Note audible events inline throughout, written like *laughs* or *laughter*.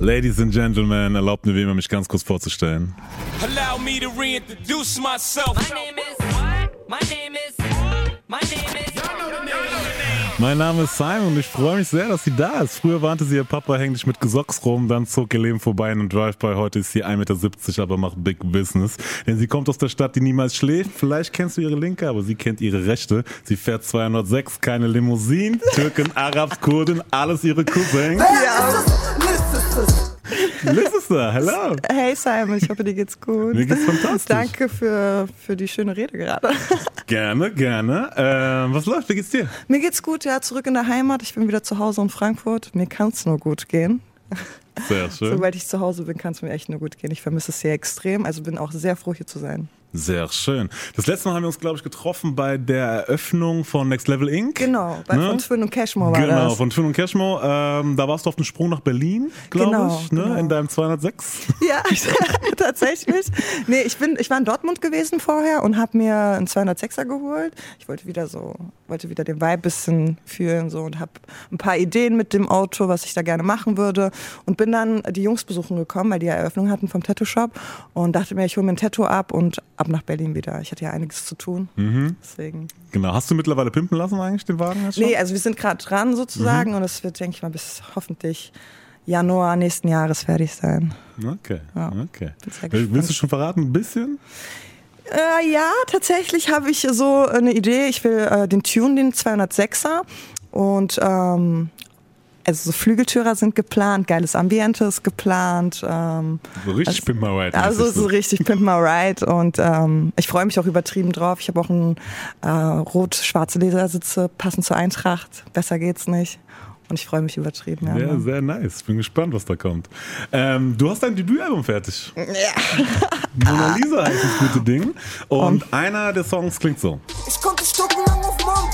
Ladies and Gentlemen, erlaubt mir wie immer, mich ganz kurz vorzustellen. Allow me to reintroduce myself. My name is what? My name is my name is Mein Name ist Simon und ich freue mich sehr, dass sie da ist. Früher warnte sie, ihr Papa hängt dich mit Gesocks rum, dann zog ihr Leben vorbei in einem Drive-By. Heute ist sie 1,70 Meter, aber macht Big Business. Denn sie kommt aus der Stadt, die niemals schläft. Vielleicht kennst du ihre Linke, aber sie kennt ihre Rechte. Sie fährt 206, keine Limousinen. Türken, Arabs, Kurden, alles ihre Cousins. Liz ist da, hello. Hey Simon, ich hoffe, dir geht's gut. Mir geht's fantastisch. Danke für, für die schöne Rede gerade. Gerne, gerne. Ähm, was läuft? Wie geht's dir? Mir geht's gut, ja, zurück in der Heimat. Ich bin wieder zu Hause in Frankfurt. Mir kann's nur gut gehen. Sehr schön. Sobald ich zu Hause bin, kann es mir echt nur gut gehen. Ich vermisse es sehr extrem, also bin auch sehr froh, hier zu sein. Sehr schön. Das letzte Mal haben wir uns, glaube ich, getroffen bei der Eröffnung von Next Level Inc. Genau, bei Ne? von Twin und Cashmore war Genau, das. von Twin und Cashmo. Ähm, da warst du auf dem Sprung nach Berlin, glaube Genau, ich, ne? genau. in deinem 206. Ja, *laughs* tatsächlich. Nee, ich bin, ich war in Dortmund gewesen vorher und habe mir einen 206er geholt. Ich wollte wieder so, wollte wieder den Vibe bisschen fühlen so und habe ein paar Ideen mit dem Auto, was ich da gerne machen würde und bin dann die Jungs besuchen gekommen, weil die ja Eröffnung hatten vom Tattoo Shop und dachte mir, ich hole mir ein Tattoo ab und ab nach Berlin wieder. Ich hatte ja einiges zu tun, deswegen. Genau. Hast du mittlerweile pimpen lassen eigentlich den Wagen? jetzt schon? Nee, also wir sind gerade dran sozusagen und es wird, denke ich mal, bis hoffentlich Januar nächsten Jahres fertig sein. Okay, Ja. okay. Willst du schon verraten, ein bisschen? Äh, ja, tatsächlich habe ich so eine Idee. Ich will äh, den Tune, den 206er. Und ähm, also so Flügeltürer sind geplant, geiles Ambiente ist geplant. Ähm, So richtig Pimp My Ride. also mäßig so richtig Pimp My Ride. Und ähm, ich freue mich auch übertrieben drauf. Ich habe auch ein äh, rot-schwarze Ledersitze, passend zur Eintracht. Besser geht's nicht. Und ich freue mich übertrieben. Ja, Sehr, sehr nice. Bin gespannt, was da kommt. Ähm, du hast dein Debütalbum fertig. *laughs* Mona Lisa heißt das gute Ding. Und einer der Songs klingt so. Ich konnte stundenlang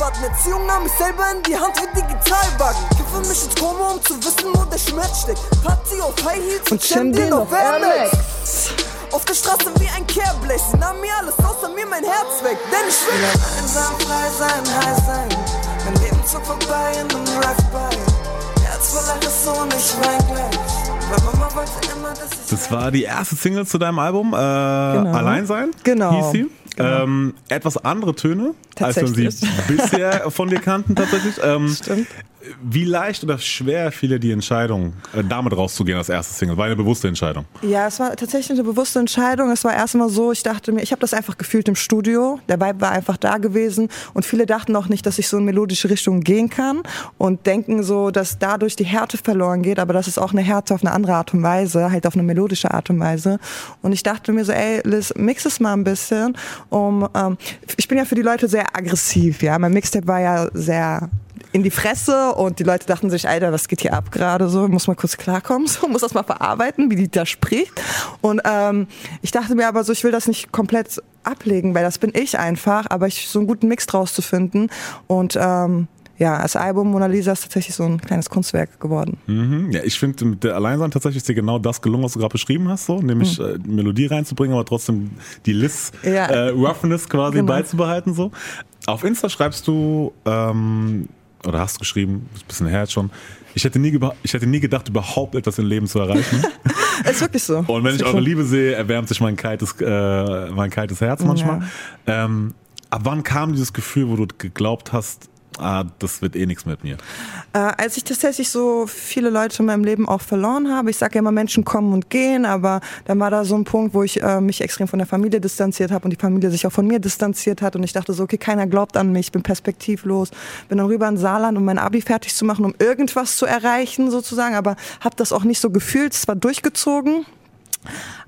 warten. Erziehung nahm mich selber in die Hand wie Digitalbacken. Kiffe mich ins Koma, um zu wissen, wo der Schmerz steckt. Party auf High Heels und Champion auf Air Max. Auf der Straße wie ein Kehrblech. Sie nahm mir alles außer mir mein Herz weg. Denn ich will einsam, frei sein, high sein. Mein Leben zog vorbei in einem Drive-By. Herz voller Risse und ich wein gleich. Weil Mama wollte immer, dass ich. Das war die erste Single zu deinem Album, äh, Allein sein. Genau. Hieß sie. Genau. Ähm, etwas andere Töne, als wir sie bisher von dir kannten tatsächlich. Ähm, Stimmt. Wie leicht oder schwer fiel dir die Entscheidung, äh, damit rauszugehen als erste Single? War eine bewusste Entscheidung. Ja, es war tatsächlich eine bewusste Entscheidung. Es war erstmal so, ich dachte mir, ich habe das einfach gefühlt im Studio. Der Vibe war einfach da gewesen und viele dachten auch nicht, dass ich so in melodische Richtungen gehen kann und denken so, dass dadurch die Härte verloren geht, aber das ist auch eine Härte auf eine andere Art und Weise, halt auf eine melodische Art und Weise. Und ich dachte mir so, ey, Liz, mix es mal ein bisschen, um, ähm, ich bin ja für die Leute sehr aggressiv, ja. Mein Mixtape war ja sehr in die Fresse und die Leute dachten sich, Alter, was geht hier ab gerade so? Muss mal kurz klarkommen, *laughs* so muss das mal verarbeiten, wie die da spricht. Und ähm, ich dachte mir aber so, ich will das nicht komplett ablegen, weil das bin ich einfach, aber ich so einen guten Mix draus zu finden und ähm, ja, das Album Mona Lisa ist tatsächlich so ein kleines Kunstwerk geworden. Mhm. Ja, ich finde mit der Alleinsein tatsächlich ist dir genau das gelungen, was du gerade beschrieben hast, so, nämlich äh, Melodie reinzubringen, aber trotzdem die Liz Ja. äh, Roughness quasi Genau. beizubehalten. So. Auf Insta schreibst du, ähm, oder hast geschrieben, ist ein bisschen her jetzt schon, ich hätte, nie ich hätte nie gedacht, überhaupt etwas im Leben zu erreichen. *laughs* Ist wirklich so. Und wenn ich eure Liebe sehe, erwärmt sich mein kaltes, äh, mein kaltes Herz manchmal. Ähm, ab wann kam dieses Gefühl, wo du geglaubt hast, ah, das wird eh nichts mit mir? Äh, als ich tatsächlich so viele Leute in meinem Leben auch verloren habe, ich sage ja immer, Menschen kommen und gehen, aber dann war da so ein Punkt, wo ich äh, mich extrem von der Familie distanziert habe und die Familie sich auch von mir distanziert hat und ich dachte so, okay, keiner glaubt an mich, ich bin perspektivlos, bin dann rüber in Saarland, um mein Abi fertig zu machen, um irgendwas zu erreichen sozusagen, aber habe das auch nicht so gefühlt, es war durchgezogen,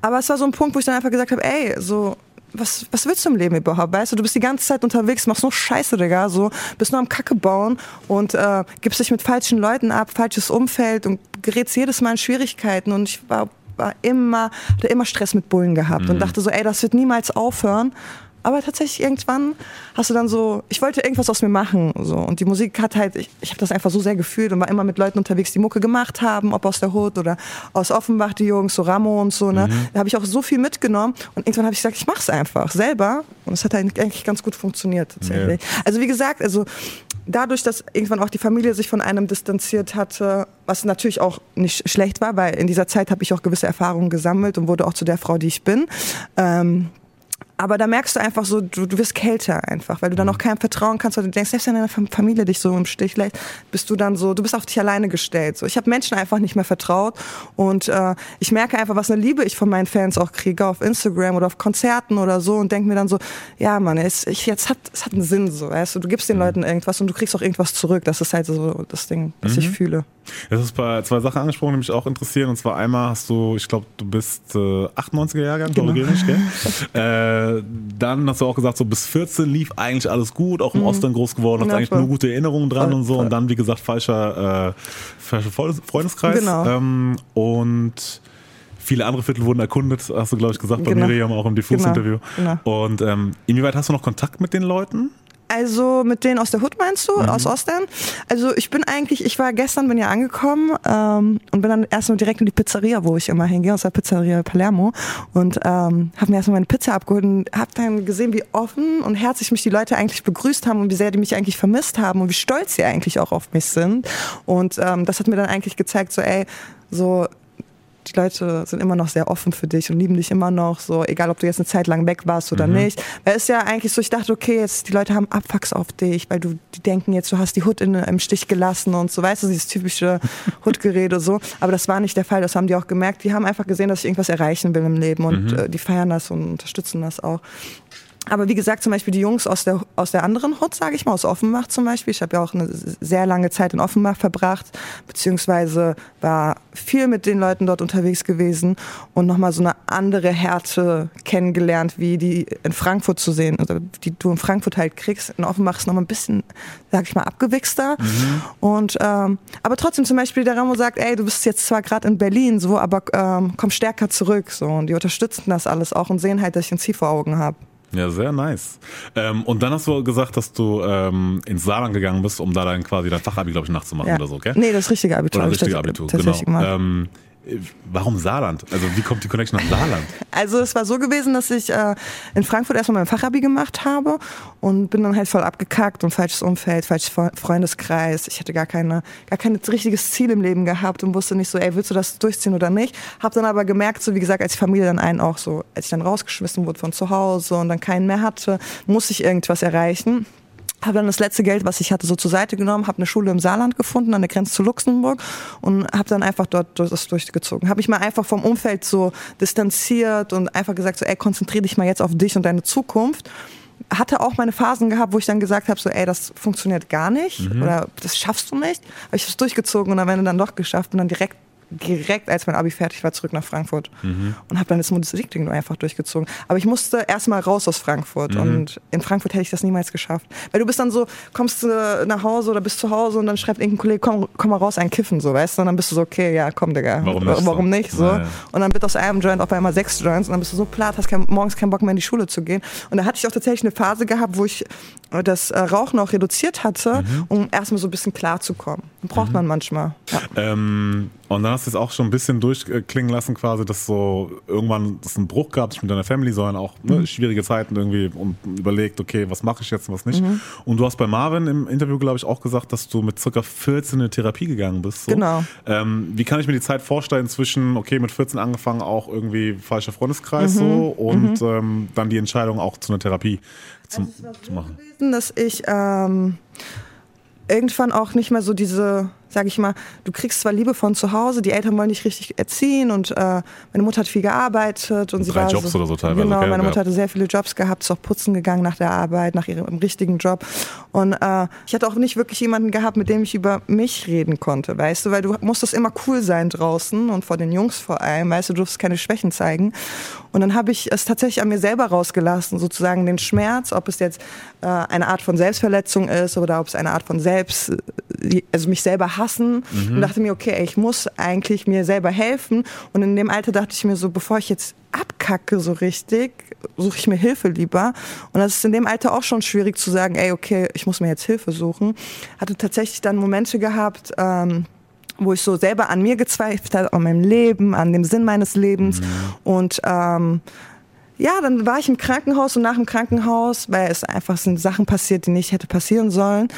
aber es war so ein Punkt, wo ich dann einfach gesagt habe, ey, so was, was willst du im Leben überhaupt? Weißt du, du bist die ganze Zeit unterwegs, machst nur Scheiße, Digga, so, bist nur am Kacke bauen und äh, gibst dich mit falschen Leuten ab, falsches Umfeld und gerätst jedes Mal in Schwierigkeiten und ich war, war immer, hatte immer Stress mit Bullen gehabt und dachte so, ey, das wird niemals aufhören. Aber tatsächlich irgendwann hast du dann so, ich wollte irgendwas aus mir machen. So. Und die Musik hat halt, ich, ich habe das einfach so sehr gefühlt und war immer mit Leuten unterwegs, die Mucke gemacht haben, ob aus der Hood oder aus Offenbach, die Jungs, so Ramo und so. Ne? Da habe ich auch so viel mitgenommen. Und irgendwann habe ich gesagt, ich mach's einfach selber. Und es hat eigentlich eigentlich ganz gut funktioniert tatsächlich. Also wie gesagt, also dadurch, dass irgendwann auch die Familie sich von einem distanziert hatte, was natürlich auch nicht schlecht war, weil in dieser Zeit habe ich auch gewisse Erfahrungen gesammelt und wurde auch zu der Frau, die ich bin. Ähm, aber da merkst du einfach so, du, du wirst kälter einfach, weil du dann auch keinem vertrauen kannst, weil du denkst, selbst wenn deine Familie dich so im Stich lässt, bist du dann so, du bist auf dich alleine gestellt. So, ich habe Menschen einfach nicht mehr vertraut und äh, ich merke einfach, was eine Liebe ich von meinen Fans auch kriege auf Instagram oder auf Konzerten oder so und denke mir dann so, ja Mann, es, ich, jetzt hat, es hat einen Sinn so, weißt du, du gibst den Leuten irgendwas und du kriegst auch irgendwas zurück. Das ist halt so das Ding, was mhm. ich fühle. Es ist bei zwei Sachen angesprochen, die mich auch interessieren. Und zwar einmal hast du, ich glaube, du bist äh, 98er Jahrgang, genau. gell? *laughs* äh, dann hast du auch gesagt, so bis 14 lief eigentlich alles gut, auch im mhm. Osten groß geworden, hast ja, eigentlich voll. nur gute Erinnerungen dran voll, und so. Voll. Und dann, wie gesagt, falscher, äh, falscher Freundeskreis. Genau. Ähm, und viele andere Viertel wurden erkundet, hast du, glaube ich, gesagt, bei genau. Miriam auch im Diffus-Interview. Genau. genau. Und ähm, inwieweit hast du noch Kontakt mit den Leuten? Also mit denen aus der Hut meinst du, mhm. aus Ostern? Also ich bin eigentlich, ich war gestern, bin ja angekommen ähm, und bin dann erstmal direkt in die Pizzeria, wo ich immer hingehe, aus der Pizzeria Palermo und ähm, habe mir erstmal meine Pizza abgeholt und habe dann gesehen, wie offen und herzlich mich die Leute eigentlich begrüßt haben und wie sehr die mich eigentlich vermisst haben und wie stolz sie eigentlich auch auf mich sind. Und ähm, das hat mir dann eigentlich gezeigt, so ey, so die Leute sind immer noch sehr offen für dich und lieben dich immer noch, so egal ob du jetzt eine Zeit lang weg warst oder mhm. nicht. Weil es ist ja eigentlich so, ich dachte, okay, jetzt die Leute haben Abfucks auf dich, weil du die denken jetzt, du hast die Hut in, im Stich gelassen und so, weißt du, dieses typische *laughs* Hutgerede so. Aber das war nicht der Fall, das haben die auch gemerkt. Die haben einfach gesehen, dass ich irgendwas erreichen will im Leben und mhm. äh, die feiern das und unterstützen das auch. Aber wie gesagt, zum Beispiel die Jungs aus der, aus der anderen Hut, sage ich mal, aus Offenbach zum Beispiel. Ich habe ja auch eine sehr lange Zeit in Offenbach verbracht, beziehungsweise war viel mit den Leuten dort unterwegs gewesen und nochmal so eine andere Härte kennengelernt, wie die in Frankfurt zu sehen, oder die du in Frankfurt halt kriegst. In Offenbach ist nochmal ein bisschen, sag ich mal, abgewichster. Mhm. Und, ähm, aber trotzdem zum Beispiel der Ramo sagt, ey, du bist jetzt zwar gerade in Berlin, so, aber ähm, komm stärker zurück. So. Und die unterstützen das alles auch und sehen halt, dass ich ein Ziel vor Augen habe. Ja, sehr nice. Ähm, und dann hast du gesagt, dass du ähm, ins Saarland gegangen bist, um da dann quasi dein Fachabi, glaube ich, nachzumachen ja. oder so, gell? Nee, das richtige Abitur. Oder das richtige Abitur, genau. Ähm, Warum Saarland? Also wie kommt die Connection nach Saarland? Also es war so gewesen, dass ich äh, in Frankfurt erstmal mein Fachabi gemacht habe und bin dann halt voll abgekackt und falsches Umfeld, falsches Freundeskreis. Ich hatte gar keine, gar kein richtiges Ziel im Leben gehabt und wusste nicht so, ey, willst du das durchziehen oder nicht? Hab dann aber gemerkt, so wie gesagt, als die Familie dann einen auch so, als ich dann rausgeschmissen wurde von zu Hause und dann keinen mehr hatte, muss ich irgendwas erreichen habe dann das letzte Geld, was ich hatte, so zur Seite genommen, habe eine Schule im Saarland gefunden, an der Grenze zu Luxemburg und habe dann einfach dort das durchgezogen. Habe ich mal einfach vom Umfeld so distanziert und einfach gesagt, so, ey, konzentriere dich mal jetzt auf dich und deine Zukunft. Hatte auch meine Phasen gehabt, wo ich dann gesagt habe, so, ey, das funktioniert gar nicht mhm. oder das schaffst du nicht. Aber ich habe es durchgezogen und am Ende dann doch geschafft und dann direkt direkt, als mein Abi fertig war, zurück nach Frankfurt und habe dann das Musikding einfach durchgezogen. Aber ich musste erstmal raus aus Frankfurt mhm. und in Frankfurt hätte ich das niemals geschafft. Weil du bist dann so, kommst du nach Hause oder bist zu Hause und dann schreibt irgendein Kollege, komm, komm mal raus, ein Kiffen, so, weißt du? Und dann bist du so, okay, ja, komm, Digga. Warum nicht? Warum nicht so? Ja, ja. Und dann wird aus einem Joint auf einmal sechs Joints und dann bist du so platt, hast kein, morgens keinen Bock mehr in die Schule zu gehen. Und da hatte ich auch tatsächlich eine Phase gehabt, wo ich das äh, Rauchen auch reduziert hatte, mhm. um erstmal so ein bisschen klar zu kommen. Braucht mhm. man manchmal. Ja. Ähm, und dann hast es auch schon ein bisschen durchklingen lassen, quasi, dass so irgendwann das einen Bruch gab, nicht mit deiner Family, sondern auch ne, mhm. schwierige Zeiten irgendwie und überlegt, okay, was mache ich jetzt und was nicht. Mhm. Und du hast bei Marvin im Interview, glaube ich, auch gesagt, dass du mit circa 14 in Therapie gegangen bist. So. Genau. Ähm, wie kann ich mir die Zeit vorstellen zwischen, okay, mit 14 angefangen, auch irgendwie falscher Freundeskreis mhm. so und mhm. ähm, dann die Entscheidung auch zu einer Therapie zu, also zu machen? Gewesen, dass ich ähm, irgendwann auch nicht mehr so diese sage ich mal, du kriegst zwar Liebe von zu Hause, die Eltern wollen dich richtig erziehen und äh, meine Mutter hat viel gearbeitet und, und sie drei war Jobs so, oder so teilweise. Genau, meine Mutter hatte sehr viele Jobs gehabt, ist auch putzen gegangen nach der Arbeit, nach ihrem richtigen Job. Und äh, ich hatte auch nicht wirklich jemanden gehabt, mit dem ich über mich reden konnte, weißt du, weil du musstest immer cool sein draußen und vor den Jungs vor allem, weißt du, du durfst keine Schwächen zeigen. Und dann habe ich es tatsächlich an mir selber rausgelassen, sozusagen den Schmerz, ob es jetzt äh, eine Art von Selbstverletzung ist oder ob es eine Art von Selbst, äh, also mich selber hassen mhm. und dachte mir, okay, ich muss eigentlich mir selber helfen. Und in dem Alter dachte ich mir so, bevor ich jetzt abkacke so richtig, suche ich mir Hilfe lieber. Und das ist in dem Alter auch schon schwierig zu sagen, ey, okay, ich muss mir jetzt Hilfe suchen. Hatte tatsächlich dann Momente gehabt, ähm, wo ich so selber an mir gezweifelt habe, an meinem Leben, an dem Sinn meines Lebens. Mhm. Und ähm, ja, dann war ich im Krankenhaus und nach dem Krankenhaus, weil es einfach sind Sachen passiert, die nicht hätte passieren sollen,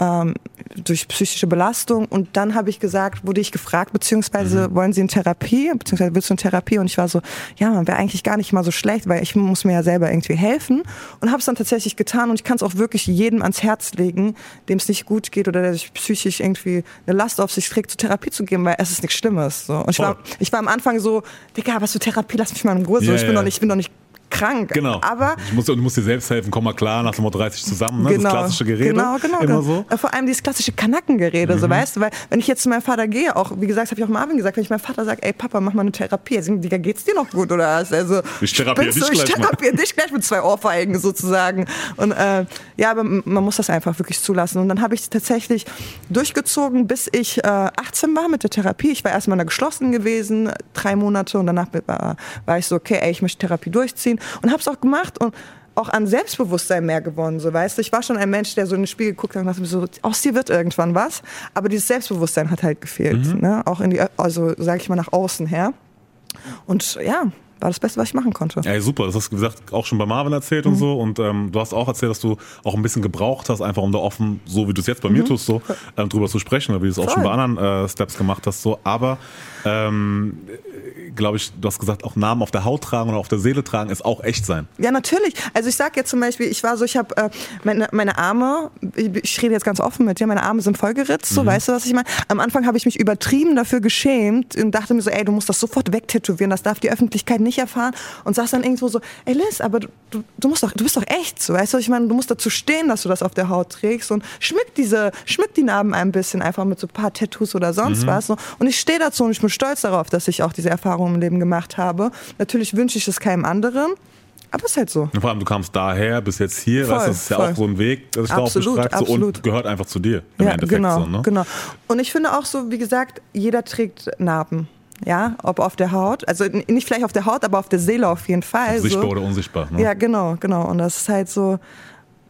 ähm, durch psychische Belastung. Und dann habe ich gesagt, wurde ich gefragt, beziehungsweise mhm. wollen Sie in Therapie, beziehungsweise willst du in Therapie? Und ich war so, ja, man wäre eigentlich gar nicht mal so schlecht, weil ich muss mir ja selber irgendwie helfen. Und habe es dann tatsächlich getan und ich kann es auch wirklich jedem ans Herz legen, dem es nicht gut geht oder der sich psychisch irgendwie eine Last auf sich trägt, zur Therapie zu gehen, weil es ist nichts Schlimmes. So. Und ich war, ich war am Anfang so, Digga, was für Therapie, lass mich mal in Ruhe. So, yeah, ich bin yeah. noch nicht, ich bin noch nicht krank. Genau. Aber ich muss, du musst dir selbst helfen, komm mal klar, nach dem Motto 30 zusammen. Ne? Genau. Das klassische Gerede. Genau, genau. Immer genau. so. Vor allem dieses klassische Kanackengerede, mhm. so weißt du, weil wenn ich jetzt zu meinem Vater gehe, auch wie gesagt, habe ich auch Marvin gesagt, wenn ich meinem Vater sage, ey Papa, mach mal eine Therapie, also, Digga, geht's dir noch gut oder was? Also, ich therapiere dich, gleich ich therapiere dich gleich mit zwei Ohrfeigen sozusagen. Und äh, ja, aber man muss das einfach wirklich zulassen. Und dann habe ich tatsächlich durchgezogen, bis ich äh, 18 war mit der Therapie. Ich war erstmal in der geschlossenen gewesen, drei Monate und danach war, war ich so, okay, ey, ich möchte Therapie durchziehen und habe es auch gemacht und auch an Selbstbewusstsein mehr gewonnen, so weißt du. Ich war schon ein Mensch, der so in den Spiegel guckt und dachte so, aus dir wird irgendwann was. Aber dieses Selbstbewusstsein hat halt gefehlt, mhm. ne? Auch in die, also sage ich mal nach außen her. Und ja, war das Beste, was ich machen konnte. Ja, super. Das hast du gesagt, auch schon bei Marvin erzählt mhm. und so. Und ähm, du hast auch erzählt, dass du auch ein bisschen gebraucht hast, einfach um da offen, so wie du es jetzt bei mhm. mir tust, so ähm, drüber zu sprechen, oder wie du es auch schon bei anderen äh, Steps gemacht hast, so. Aber ähm, glaube ich, du hast gesagt, auch Namen auf der Haut tragen oder auf der Seele tragen, ist auch echt sein. Ja, natürlich. Also ich sage jetzt zum Beispiel, ich war so, ich habe äh, meine, meine Arme, ich, rede jetzt ganz offen mit dir, meine Arme sind vollgeritzt, so, mhm. weißt du, was ich meine? Am Anfang habe ich mich übertrieben dafür geschämt und dachte mir so, ey, du musst das sofort wegtätowieren, das darf die Öffentlichkeit nicht erfahren und saß dann irgendwo so, ey Liz, aber du, du, musst doch, du bist doch echt, so, weißt du, ich meine? Du musst dazu stehen, dass du das auf der Haut trägst und schmück diese, schmück die Narben ein bisschen einfach mit so ein paar Tattoos oder sonst mhm. was. So. Und ich stehe dazu und ich bin stolz darauf, dass ich auch diese Erfahrung im Leben gemacht habe. Natürlich wünsche ich es keinem anderen. Aber es ist halt so. Und vor allem, du kamst daher bis jetzt hier, voll, weißt, das ist ja auch so ein Weg, das ich absolut, da auch beschreibe, so, und gehört einfach zu dir im ja, Endeffekt. Genau, so, ne? genau. Und ich finde auch so, wie gesagt, jeder trägt Narben. Ja, ob auf der Haut, also nicht vielleicht auf der Haut, aber auf der Seele auf jeden Fall. Sichtbar so. oder unsichtbar. Ne? Ja, genau, genau. Und das ist halt so,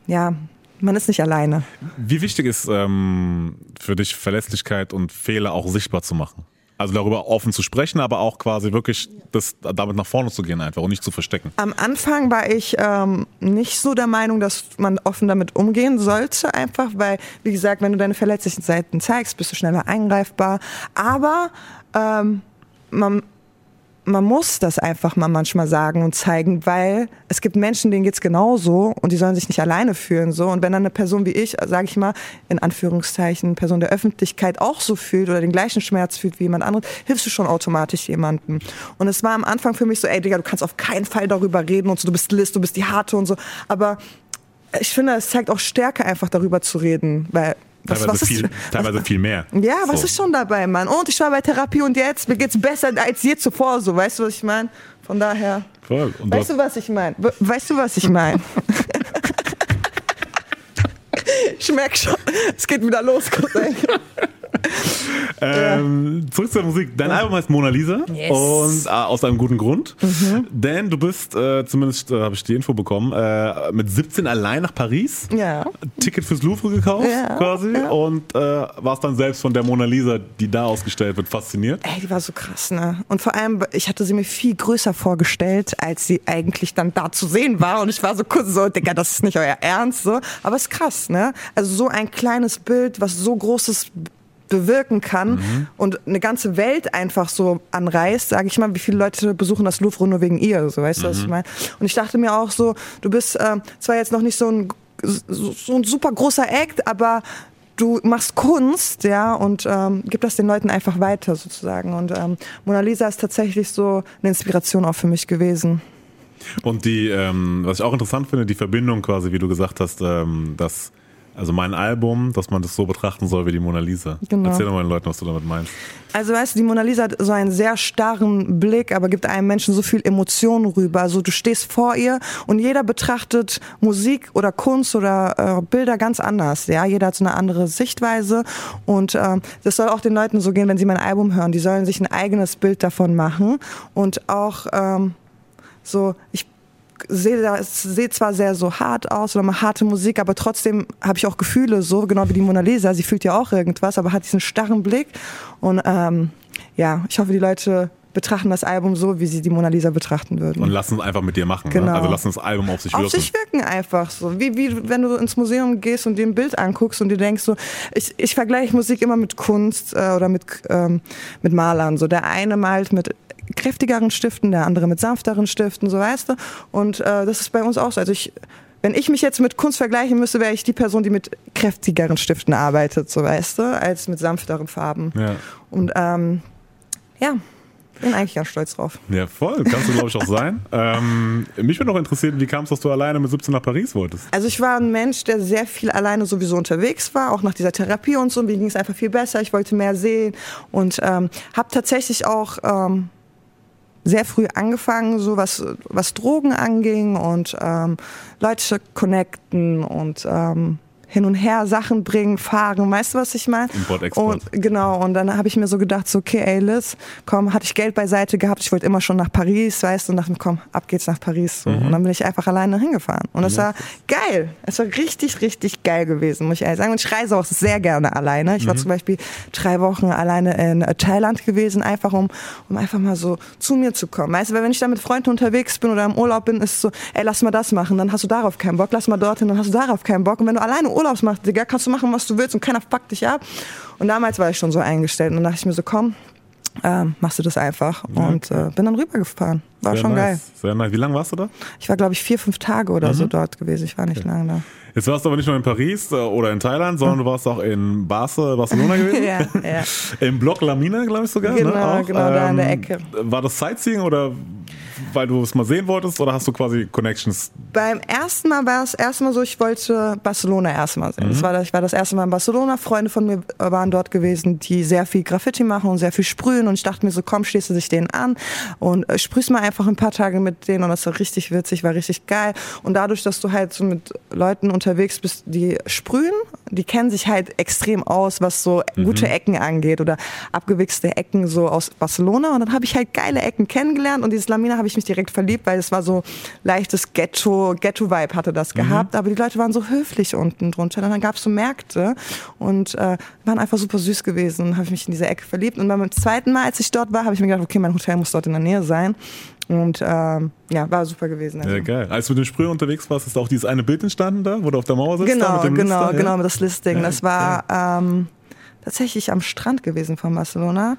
ja, man ist nicht alleine. Wie wichtig ist ähm, für dich Verlässlichkeit und Fehler auch sichtbar zu machen? Also darüber offen zu sprechen, aber auch quasi wirklich das, damit nach vorne zu gehen einfach und nicht zu verstecken. Am Anfang war ich ähm, nicht so der Meinung, dass man offen damit umgehen sollte, einfach weil, wie gesagt, wenn du deine verletzlichen Seiten zeigst, bist du schneller eingreifbar. Aber ähm, man, man muss das einfach mal manchmal sagen und zeigen, weil es gibt Menschen, denen geht's genauso und die sollen sich nicht alleine fühlen so. Und wenn dann eine Person wie ich, sage ich mal, in Anführungszeichen, Person der Öffentlichkeit auch so fühlt oder den gleichen Schmerz fühlt wie jemand anderes, hilfst du schon automatisch jemandem. Und es war am Anfang für mich so, ey Digga, du kannst auf keinen Fall darüber reden und so, du bist List, du bist die Harte und so. Aber ich finde, es zeigt auch Stärke, einfach darüber zu reden, weil teilweise, was viel, *laughs* teilweise viel mehr. Ja, was so. ist schon dabei, Mann? Und ich war bei Therapie und jetzt, mir geht's besser als je zuvor, so, weißt du, was ich meine? Von daher. Voll. Und weißt du, was ich meine? Weißt du, was *laughs* ich meine? ich merke schon, es geht wieder los. *laughs* *laughs* ähm, zurück zur Musik. Dein Album heißt Mona Lisa yes. und äh, aus einem guten Grund. Mhm. Denn du bist, äh, zumindest äh, habe ich die Info bekommen, äh, mit 17 allein nach Paris. Ja. Ticket fürs Louvre gekauft ja. quasi ja. und äh, warst dann selbst von der Mona Lisa, die da ausgestellt wird, fasziniert. Ey, die war so krass, ne? Und vor allem, ich hatte sie mir viel größer vorgestellt, als sie eigentlich dann da zu sehen war. Und ich war so kurz so, Digga, das ist nicht euer Ernst, so. Aber es ist krass, ne? Also so ein kleines Bild, was so großes bewirken kann mhm. und eine ganze Welt einfach so anreißt, sage ich mal, wie viele Leute besuchen das Louvre nur wegen ihr, so weißt mhm. du, was ich mhm. meine? Und ich dachte mir auch so, du bist äh, zwar jetzt noch nicht so ein, so, so ein super großer Act, aber du machst Kunst, ja, und ähm, gib das den Leuten einfach weiter sozusagen. Und ähm, Mona Lisa ist tatsächlich so eine Inspiration auch für mich gewesen. Und die, ähm, was ich auch interessant finde, die Verbindung quasi, wie du gesagt hast, ähm, dass also mein Album, dass man das so betrachten soll wie die Mona Lisa. Genau. Erzähl doch mal den Leuten, was du damit meinst. Also weißt du, die Mona Lisa hat so einen sehr starren Blick, aber gibt einem Menschen so viel Emotionen rüber. Also du stehst vor ihr und jeder betrachtet Musik oder Kunst oder äh, Bilder ganz anders. Ja, jeder hat so eine andere Sichtweise und äh, das soll auch den Leuten so gehen, wenn sie mein Album hören. Die sollen sich ein eigenes Bild davon machen und auch ähm, so, ich sehe seh zwar sehr so hart aus oder mal harte Musik, aber trotzdem habe ich auch Gefühle, so genau wie die Mona Lisa. Sie fühlt ja auch irgendwas, aber hat diesen starren Blick. Und ähm, ja, ich hoffe, die Leute betrachten das Album so, wie sie die Mona Lisa betrachten würden. Und lassen es einfach mit dir machen. Ne? Genau. Also lassen das Album auf sich wirken. auf sich wirken einfach so. Wie, wie wenn du ins Museum gehst und dir ein Bild anguckst und dir denkst so, ich, ich vergleiche Musik immer mit Kunst äh, oder mit, ähm, mit Malern. So der eine malt mit kräftigeren Stiften, der andere mit sanfteren Stiften, so weißt du. Und äh, das ist bei uns auch so. Also ich, wenn ich mich jetzt mit Kunst vergleichen müsste, wäre ich die Person, die mit kräftigeren Stiften arbeitet, so weißt du, als mit sanfteren Farben. Ja. Und ähm, ja, bin eigentlich ganz stolz drauf. Ja, voll. Kannst du, glaube ich, auch sein. *laughs* Ähm, mich würde noch interessieren, wie kam es, dass du alleine mit 17 nach Paris wolltest? Also ich war ein Mensch, der sehr viel alleine sowieso unterwegs war, auch nach dieser Therapie und so. Mir ging es einfach viel besser. Ich wollte mehr sehen und ähm, habe tatsächlich auch ähm, sehr früh angefangen, so was, was Drogen anging und ähm, Leute connecten und ähm, hin und her Sachen bringen, fahren, weißt du, was ich meine? Und genau, und dann habe ich mir so gedacht, so, okay, ey Liz, komm, hatte ich Geld beiseite gehabt, ich wollte immer schon nach Paris, weißt du, und dachte mir, komm, ab geht's nach Paris. So. Mhm. Und dann bin ich einfach alleine hingefahren. Und es war geil. Es war richtig, richtig geil gewesen, muss ich ehrlich sagen. Und ich reise auch sehr gerne alleine. Ich war Mhm. zum Beispiel drei Wochen alleine in äh, Thailand gewesen, einfach um, um einfach mal so zu mir zu kommen. Weißt du, weil wenn ich da mit Freunden unterwegs bin oder im Urlaub bin, ist es so, ey, lass mal das machen, dann hast du darauf keinen Bock, lass mal dorthin, dann hast du darauf keinen Bock. Und wenn du alleine Urlaubs machst, Digga, kannst du machen, was du willst und keiner fuckt dich ab. Und damals war ich schon so eingestellt und dann dachte ich mir so, komm, ähm, machst du das einfach. Und äh, bin dann rübergefahren. War Sehr schon nice. geil. Sehr nice. Wie lange warst du da? Ich war, glaube ich, vier, fünf Tage oder Mhm. so dort gewesen. Ich war nicht lange da. Jetzt warst du aber nicht nur in Paris äh, oder in Thailand, sondern du warst auch in Barce, Barcelona gewesen. *laughs* ja, ja. Im Block Lamina, glaube ich sogar. Genau, ne? auch. genau, da in der Ecke. War das Sightseeing oder weil du es mal sehen wolltest oder hast du quasi Connections? Beim ersten Mal war es erstmal so, ich wollte Barcelona erstmal sehen. Das war, ich war das erste Mal in Barcelona. Freunde von mir waren dort gewesen, die sehr viel Graffiti machen und sehr viel sprühen. Und ich dachte mir so, komm, schließt du dich denen an und äh, sprühst mal einfach ein paar Tage mit denen. Und das war richtig witzig, war richtig geil. Und dadurch, dass du halt so mit Leuten unterwegs bist, die sprühen, die kennen sich halt extrem aus, was so gute Ecken angeht oder abgewichste Ecken so aus Barcelona. Und dann habe ich halt geile Ecken kennengelernt und dieses Lamina habe ich mich direkt verliebt, weil es war so leichtes Ghetto, Ghetto-Vibe hatte das gehabt. Aber die Leute waren so höflich unten drunter. Und dann gab es so Märkte und äh, waren einfach super süß gewesen. Und habe ich mich in diese Ecke verliebt. Und beim zweiten Mal, als ich dort war, habe ich mir gedacht, okay, mein Hotel muss dort in der Nähe sein. Und ähm, ja, war super gewesen. Also. Ja, geil. Als du mit dem Sprüher unterwegs warst, ist auch dieses eine Bild entstanden da, wo du auf der Mauer sitzt? Genau, genau, Lister, genau, ja? das Listing. Ja, das war ähm, tatsächlich am Strand gewesen von Barcelona.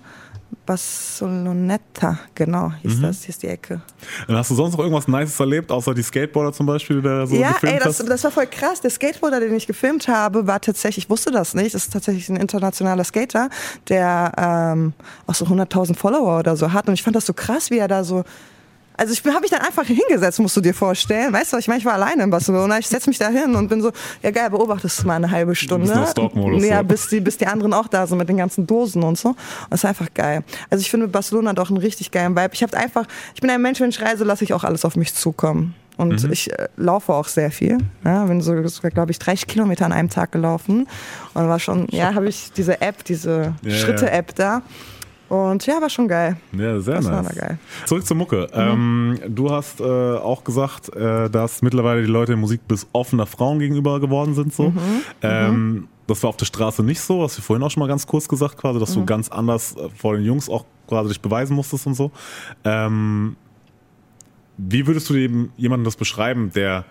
Barceloneta, genau, hieß Mhm. das, hier ist die Ecke. Und hast du sonst noch irgendwas Nices erlebt, außer die Skateboarder zum Beispiel, die da so ja, gefilmt ey, das, hast? das war voll krass. Der Skateboarder, den ich gefilmt habe, war tatsächlich, ich wusste das nicht, das ist tatsächlich ein internationaler Skater, der ähm, auch so 100.000 Follower oder so hat. Und ich fand das so krass, wie er da so also ich habe mich dann einfach hingesetzt, musst du dir vorstellen. Weißt du, ich meine, ich war alleine in Barcelona. Ich setze mich da hin und bin so, ja geil, beobachtest du mal eine halbe Stunde. noch Stalk-Modus, Ja, bis die, bis die anderen auch da sind mit den ganzen Dosen und so. Und das ist einfach geil. Also ich finde Barcelona auch einen richtig geilen Vibe. Ich habe einfach, ich bin ein Mensch, wenn ich reise, lasse ich auch alles auf mich zukommen. Und Mhm. ich äh, laufe auch sehr viel. Ja, bin so, glaube ich, 30 Kilometer an einem Tag gelaufen. Und war schon, ja, habe ich diese App, diese Ja, Schritte-App da. Und ja, war schon geil. Ja, sehr Das war nice. da geil. Zurück zur Mucke. Ähm, du hast äh, auch gesagt, äh, dass mittlerweile die Leute in Musik bis offener Frauen gegenüber geworden sind. So. Ähm, das war auf der Straße nicht so, hast du vorhin auch schon mal ganz kurz gesagt, quasi, dass du ganz anders äh, vor den Jungs auch quasi dich beweisen musstest und so. Ähm, wie würdest du eben jemandem das beschreiben, der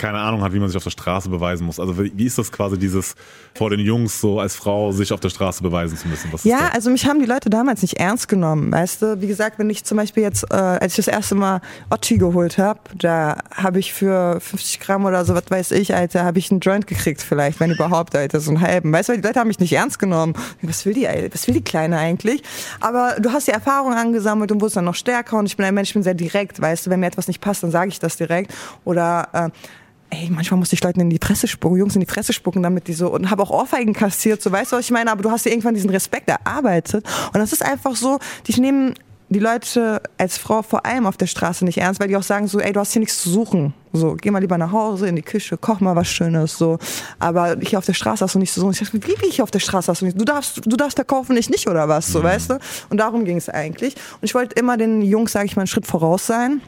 keine Ahnung hat, wie man sich auf der Straße beweisen muss? Also wie ist das quasi dieses vor den Jungs so als Frau sich auf der Straße beweisen zu müssen? Was Ja, also mich haben die Leute damals nicht ernst genommen, weißt du. Wie gesagt, wenn ich zum Beispiel jetzt, äh, als ich das erste Mal Otti geholt habe, da habe ich für 50 Gramm oder so, was weiß ich, Alter, habe ich einen Joint gekriegt vielleicht, wenn überhaupt, Alter, so einen halben. Weißt du, die Leute haben mich nicht ernst genommen. Was will die, Alter? was will die Kleine eigentlich? Aber du hast die Erfahrung angesammelt und wurdest dann noch stärker und ich bin ein Mensch, ich bin sehr direkt, weißt du. Wenn mir etwas nicht passt, dann sage ich das direkt. Oder äh, Ey, manchmal musste ich Leuten in die Fresse spucken, Jungs in die Fresse spucken, damit die so, und habe auch Ohrfeigen kassiert, so, weißt du, was ich meine? Aber du hast dir irgendwann diesen Respekt erarbeitet. Und das ist einfach so, dich nehmen die Leute als Frau vor allem auf der Straße nicht ernst, weil die auch sagen so, ey, du hast hier nichts zu suchen. So, geh mal lieber nach Hause, in die Küche, koch mal was Schönes, so. Aber hier auf der Straße hast du nichts zu suchen. Ich dachte, wie, wie hier auf der Straße hast du nichts? Du darfst, du darfst verkaufen, ich nicht, oder was, so, weißt du? Und darum ging es eigentlich. Und ich wollte immer den Jungs, sage ich mal, einen Schritt voraus sein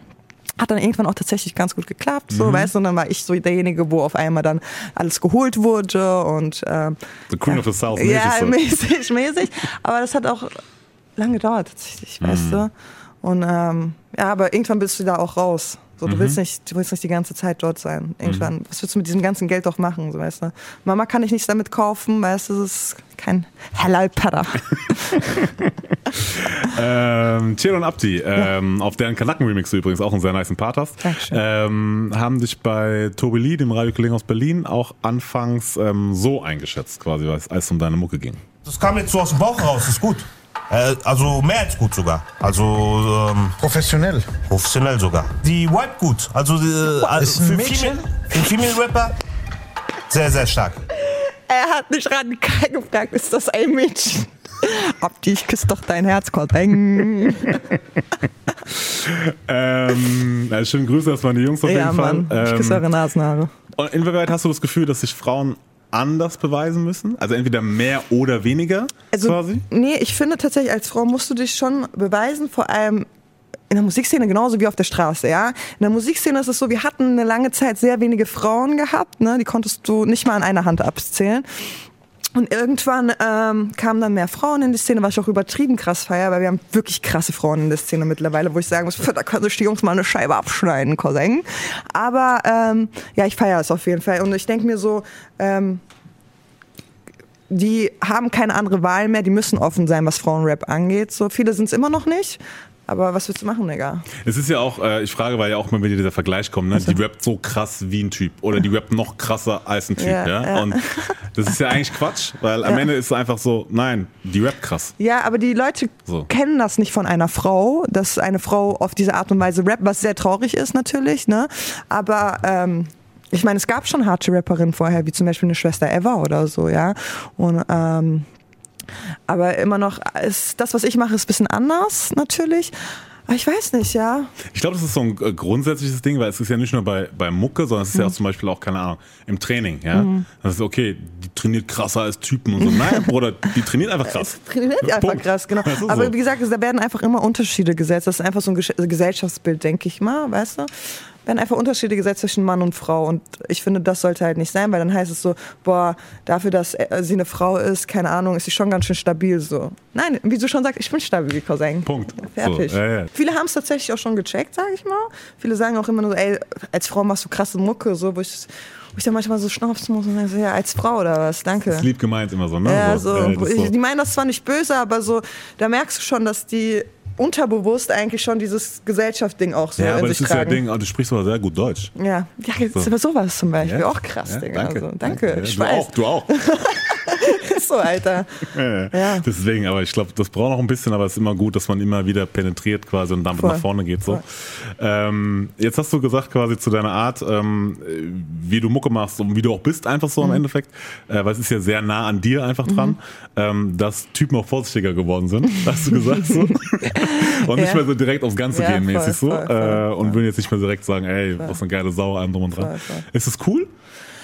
hat dann irgendwann auch tatsächlich ganz gut geklappt, so weißt du, und dann war ich so derjenige, wo auf einmal dann alles geholt wurde und ähm, The Queen of the South, mäßig ja, so. mäßig, *laughs* mäßig, aber das hat auch lange gedauert tatsächlich, weißt du. Und ähm, ja, aber irgendwann bist du da auch raus. So, du willst nicht, du willst nicht die ganze Zeit dort sein. Irgendwann, was willst du mit diesem ganzen Geld doch machen, so, weißt du? Mama kann ich nichts damit kaufen, weißt du, das ist kein halal para *laughs* *laughs* Ähm, Chelo und Abdi, ähm, auf deren Kanaken-Remix du übrigens auch einen sehr niceen Part hast, ähm, haben dich bei Tobi Lee, dem Radiokollegen aus Berlin, auch anfangs ähm, so eingeschätzt, quasi, als als es um deine Mucke ging. Das kam jetzt so aus dem Bauch raus, ist gut. Äh, also mehr als gut sogar. Also ähm, Professionell. professionell sogar. Die Vibe gut. Also äh, also Ist für Mädchen? Female, für Female Rapper sehr, sehr stark. Er hat mich radikal gefragt, ist das ein Mädchen? Abdi, ich küsse doch dein Herz, Eng. *laughs* Ähm, ja, schönen Grüße erstmal an die Jungs auf Ja, jeden Fall. Mann, ich küsse Ähm, eure Nasenhaare. und inwieweit hast du das Gefühl, dass sich Frauen anders beweisen müssen? Also entweder mehr oder weniger Also, quasi? nee, ich finde tatsächlich, als Frau musst du dich schon beweisen, vor allem in der Musikszene genauso wie auf der Straße, ja. In der Musikszene ist es so, wir hatten eine lange Zeit sehr wenige Frauen gehabt, ne? Die konntest du nicht mal an einer Hand abzählen. Und irgendwann ähm, kamen dann mehr Frauen in die Szene, was ich auch übertrieben krass feier, weil wir haben wirklich krasse Frauen in der Szene mittlerweile, wo ich sagen muss, da können sich die Jungs mal eine Scheibe abschneiden, Cousin. Aber ähm, ja, ich feiere es auf jeden Fall. Und ich denke mir so, ähm, die haben keine andere Wahl mehr, die müssen offen sein, was Frauenrap angeht. So viele sind es immer noch nicht. Aber was willst du machen, Digga? Es ist ja auch, äh, ich frage, weil ja auch mal wieder dieser Vergleich kommt, ne? die rappt so krass wie ein Typ oder die rappt noch krasser als ein Typ. Ja, Ja, ja. Und das ist ja eigentlich Quatsch, weil am. Ende ist es einfach so, nein, die rappt krass. Ja, aber die Leute So. kennen das nicht von einer Frau, dass eine Frau auf diese Art und Weise rappt, was sehr traurig ist natürlich, ne? Aber ähm, ich meine, es gab schon harte Rapperinnen vorher, wie zum Beispiel eine Schwester Eva oder so, ja. Und ähm, aber immer noch ist das, was ich mache, ist ein bisschen anders natürlich. Aber ich weiß nicht, ja. Ich glaube, das ist so ein äh, grundsätzliches Ding, weil es ist ja nicht nur bei, bei Mucke, sondern es ist ja Mhm. auch zum Beispiel auch, keine Ahnung, im Training. Ja? Das ist okay, die trainiert krasser als Typen und so. Nein, *laughs* Bruder, die trainiert einfach krass. Trainiert einfach Punkt. krass, genau. Aber so. wie gesagt, da werden einfach immer Unterschiede gesetzt. Das ist einfach so ein Gesellschaftsbild, denke ich mal, weißt du? Werden einfach Unterschiede gesetzt zwischen Mann und Frau. Und ich finde, das sollte halt nicht sein, weil dann heißt es so, boah, dafür, dass äh, sie eine Frau ist, keine Ahnung, ist sie schon ganz schön stabil so. Nein, wie du schon sagst, ich bin stabil, Cousin. Punkt. Fertig. So, ja, ja. Viele haben es tatsächlich auch schon gecheckt, sage ich mal. Viele sagen auch immer nur, so, ey, als Frau machst du krasse Mucke, so, wo ich, wo ich dann manchmal so schnaufen muss und dann so, ja, als Frau oder was, danke. Das ist lieb gemeint immer so, ne? Ja, so. äh, das ist Ich, die meinen das zwar nicht böse, aber so, da merkst du schon, dass die unterbewusst eigentlich schon dieses Gesellschaftsding auch so ja, in aber das sich ist ja tragen. Ding, oh, du sprichst aber sehr gut Deutsch. Ja, ja jetzt So. aber sowas zum Beispiel. Ja? Auch krass, Ja, Digga. danke. Also, danke. Ja, ich du weiß. auch, du auch. *laughs* Ist so, Alter. *laughs* Ja. Ja. Deswegen, aber ich glaube, das braucht noch ein bisschen, aber es ist immer gut, dass man immer wieder penetriert quasi und damit Voll. nach vorne geht. So. Ähm, jetzt hast du gesagt quasi zu deiner Art, ähm, wie du Mucke machst und wie du auch bist, einfach so Mhm. im Endeffekt, äh, weil es ist ja sehr nah an dir einfach dran, ähm, dass Typen auch vorsichtiger geworden sind, hast du gesagt so. *laughs* und nicht Ja. mehr so direkt aufs Ganze gehen voll, mäßig so. voll, voll, äh, und voll. würden jetzt nicht mehr direkt sagen, ey, was eine geile Sau, allem drum und dran. Voll, voll. Ist es cool?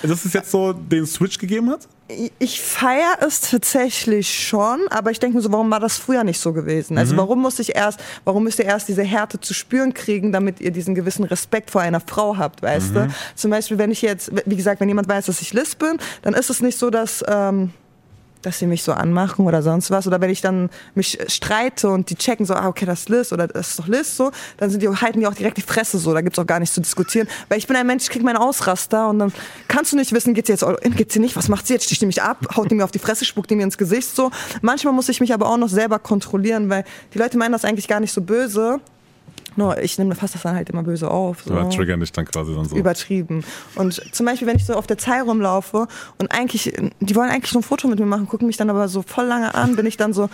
Dass es jetzt so den Switch gegeben hat? Ich feiere es tatsächlich schon, aber ich denke mir so, warum war das früher nicht so gewesen? Also Mhm. warum muss ich erst, warum müsst ihr erst diese Härte zu spüren kriegen, damit ihr diesen gewissen Respekt vor einer Frau habt, weißt Mhm. du? Zum Beispiel, wenn ich jetzt, wie gesagt, wenn jemand weiß, dass ich Liz bin, dann ist es nicht so, dass ähm, dass sie mich so anmachen oder sonst was. Oder wenn ich dann mich streite und die checken so, ah, okay, das ist Liz oder das ist doch Liz so, dann sind die, halten die auch direkt die Fresse so. Da gibt's auch gar nichts zu diskutieren. Weil ich bin ein Mensch, ich krieg meinen Ausraster und dann kannst du nicht wissen, geht sie jetzt in, geht sie nicht, was macht sie jetzt? Sticht die mich ab, haut die mir auf die Fresse, spuckt die mir ins Gesicht so. Manchmal muss ich mich aber auch noch selber kontrollieren, weil die Leute meinen das eigentlich gar nicht so böse. Nur ich nehme fass das dann halt immer böse auf. So Oder triggern dich dann quasi dann so. übertrieben. Und zum Beispiel, wenn ich so auf der Zeil rumlaufe und eigentlich, die wollen eigentlich so ein Foto mit mir machen, gucken mich dann aber so voll lange an, bin ich dann so,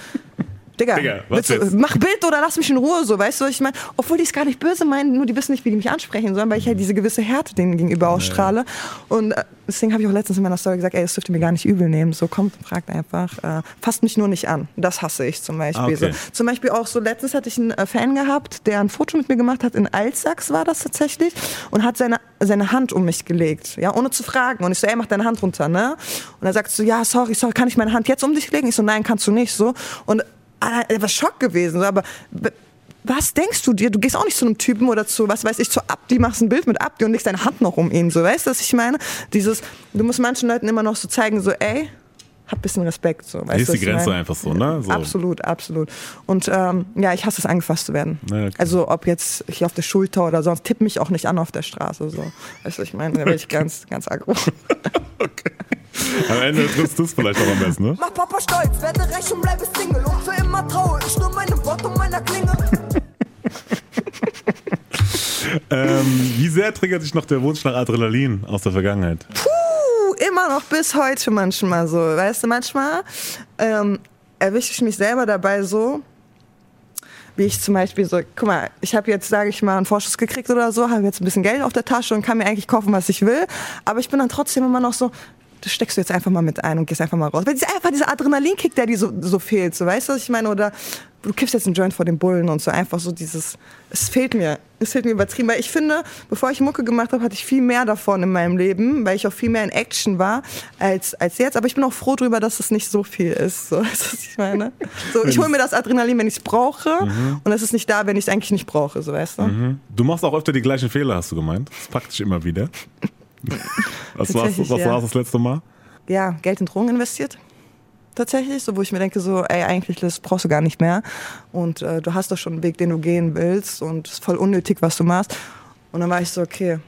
Digga, Digga, willst du, mach Bild oder lass mich in Ruhe, so, weißt du, was ich meine? Obwohl die es gar nicht böse meinen, nur die wissen nicht, wie die mich ansprechen sollen, weil ich halt diese gewisse Härte denen gegenüber ausstrahle. Und äh, deswegen habe ich auch letztens in meiner Story gesagt, ey, das dürft ihr mir gar nicht übel nehmen. So, kommt und fragt einfach, äh, fasst mich nur nicht an. Das hasse ich zum Beispiel. Ah, okay. so. Zum Beispiel auch so, letztens hatte ich einen äh, Fan gehabt, der ein Foto mit mir gemacht hat, in Altsachs war das tatsächlich, und hat seine, seine Hand um mich gelegt, ja, ohne zu fragen. Und ich so, ey, mach deine Hand runter, ne? Und er sagt so, ja, sorry, sorry, kann ich meine Hand jetzt um dich legen? Ich so, nein, kannst du nicht, so. Und ah, war Schock gewesen, so, aber was denkst du dir? Du gehst auch nicht zu einem Typen oder zu, was weiß ich, zu Abdi, machst ein Bild mit Abdi und legst deine Hand noch um ihn, so, weißt du, was ich meine? Dieses, du musst manchen Leuten immer noch so zeigen, so, ey, hab ein bisschen Respekt. So, weißt Hier ist du, die was ich Grenze meine? einfach so, ne? So. Absolut, absolut. Und ähm, ja, ich hasse es, angefasst zu werden. Ja, okay. Also ob jetzt hier auf der Schulter oder sonst, tipp mich auch nicht an auf der Straße. So. Weißt du, ich meine, da bin ich ganz, ganz aggro. *laughs* Am Ende triffst du es vielleicht auch am besten, ne? Mach Papa stolz, werde reich und bleibe Single. Und für immer traue ich nur meinem Wort und meiner Klinge. *laughs* Ähm, wie sehr triggert dich noch der Wunsch nach Adrenalin aus der Vergangenheit? Puh, immer noch bis heute manchmal so. Weißt du, manchmal ähm, erwische ich mich selber dabei so, wie ich zum Beispiel so, guck mal, ich habe jetzt, sage ich mal, einen Vorschuss gekriegt oder so, habe jetzt ein bisschen Geld auf der Tasche und kann mir eigentlich kaufen, was ich will. Aber ich bin dann trotzdem immer noch so, das steckst du jetzt einfach mal mit ein und gehst einfach mal raus. Weil dieser, einfach dieser Adrenalinkick, der dir so, so fehlt, so, weißt du, was ich meine? Oder du kippst jetzt einen Joint vor den Bullen und so, einfach so dieses, es fehlt mir, es fehlt mir übertrieben. Weil ich finde, bevor ich Mucke gemacht habe, hatte ich viel mehr davon in meinem Leben, weil ich auch viel mehr in Action war als, als jetzt. Aber ich bin auch froh darüber, dass es nicht so viel ist. So, *laughs* weißt du, was ich meine? So, ich hole mir das Adrenalin, wenn ich es brauche und es ist nicht da, wenn ich es eigentlich nicht brauche, so, weißt du? Du machst auch öfter die gleichen Fehler, hast du gemeint. Das packt dich immer wieder. *laughs* Was, Tatsächlich, was ja. war das letzte Mal? ja, Geld in Drogen investiert. Tatsächlich, so wo ich mir denke, so, ey, eigentlich das brauchst du gar nicht mehr. Und äh, du hast doch schon einen Weg, den du gehen willst und es ist voll unnötig, was du machst. Und dann war ich so, okay,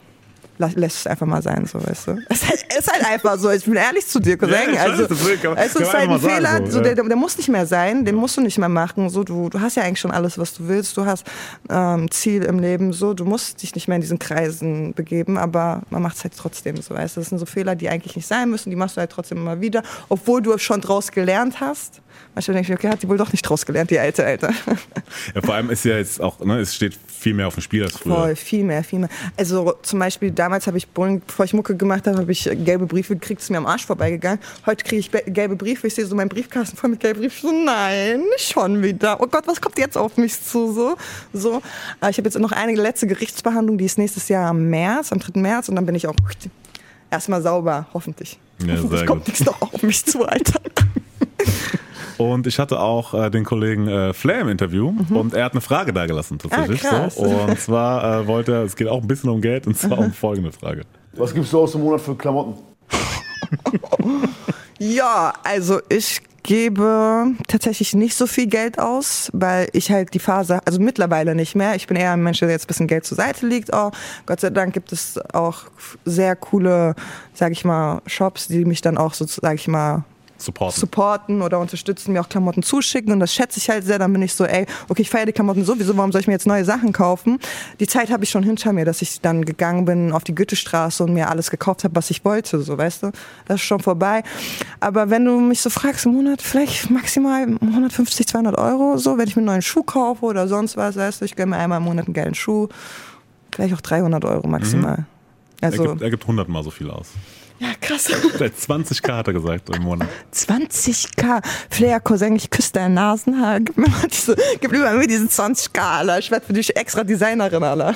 lässt es einfach mal sein, so, weißt du. *laughs* Es ist halt, ist halt einfach so, ich bin ehrlich zu dir, Cousin. Ja, weiß, also, kann es ist halt ein Fehler, sagen, so, so, ja. der, der muss nicht mehr sein, den musst du nicht mehr machen. So, du, du hast ja eigentlich schon alles, was du willst. Du hast ähm, Ziel im Leben, so, du musst dich nicht mehr in diesen Kreisen begeben, aber man macht es halt trotzdem so, weißt du. Das sind so Fehler, die eigentlich nicht sein müssen, die machst du halt trotzdem immer wieder, obwohl du schon draus gelernt hast. Manchmal denke ich, okay, hat die wohl doch nicht draus gelernt, die alte, Alter. Ja, vor allem ist ja jetzt auch, ne, es steht viel mehr auf dem Spiel als früher. Voll, viel mehr, viel mehr. Also zum Beispiel damals habe ich, Bowling, bevor ich Mucke gemacht habe, habe ich gelbe Briefe gekriegt, ist mir am Arsch vorbeigegangen. Heute kriege ich be- gelbe Briefe, ich sehe so meinen Briefkasten voll mit gelben Briefen. So, nein, schon wieder. Oh Gott, was kommt jetzt auf mich zu? So, so. Aber ich habe jetzt noch eine letzte Gerichtsbehandlung, die ist nächstes Jahr am März, am 3. März und dann bin ich auch erstmal sauber, hoffentlich. Ja, *laughs* hoffentlich kommt nichts noch auf mich zu, Alter. *laughs* Und ich hatte auch äh, den Kollegen äh, Flair im Interview und er hat eine Frage da gelassen tatsächlich. Mhm. Ah, so. Und zwar äh, wollte er, es geht auch ein bisschen um Geld und zwar um folgende Frage. Was gibst du aus im Monat für Klamotten? *laughs* Ja, also ich gebe tatsächlich nicht so viel Geld aus, weil ich halt die Phase, also mittlerweile nicht mehr. Ich bin eher ein Mensch, der jetzt ein bisschen Geld zur Seite liegt. Auch Gott sei Dank gibt es auch sehr coole, sag ich mal, Shops, die mich dann auch so, sag ich mal, Supporten. supporten oder unterstützen, mir auch Klamotten zuschicken und das schätze ich halt sehr. Dann bin ich so, ey, okay, ich feiere die Klamotten sowieso, warum soll ich mir jetzt neue Sachen kaufen? Die Zeit habe ich schon hinter mir, dass ich dann gegangen bin auf die Goethestraße und mir alles gekauft habe, was ich wollte, so, weißt du? Das ist schon vorbei. Aber wenn du mich so fragst, im Monat vielleicht maximal 150, 200 Euro, so, wenn ich mir einen neuen Schuh kaufe oder sonst was, weißt du, ich gönne mir einmal im Monat einen geilen Schuh, vielleicht auch 300 Euro maximal. Er Also, gibt, er gibt 100 mal so viel aus. Ja, krass. Seit 20k hat er gesagt im Monat. 20k. Flair, Cousin, ich küsse dein Nasenhaar. Gib mir mal diese, gib mir mal diesen 20k, Alter. Ich werde für dich extra Designerin, Alter.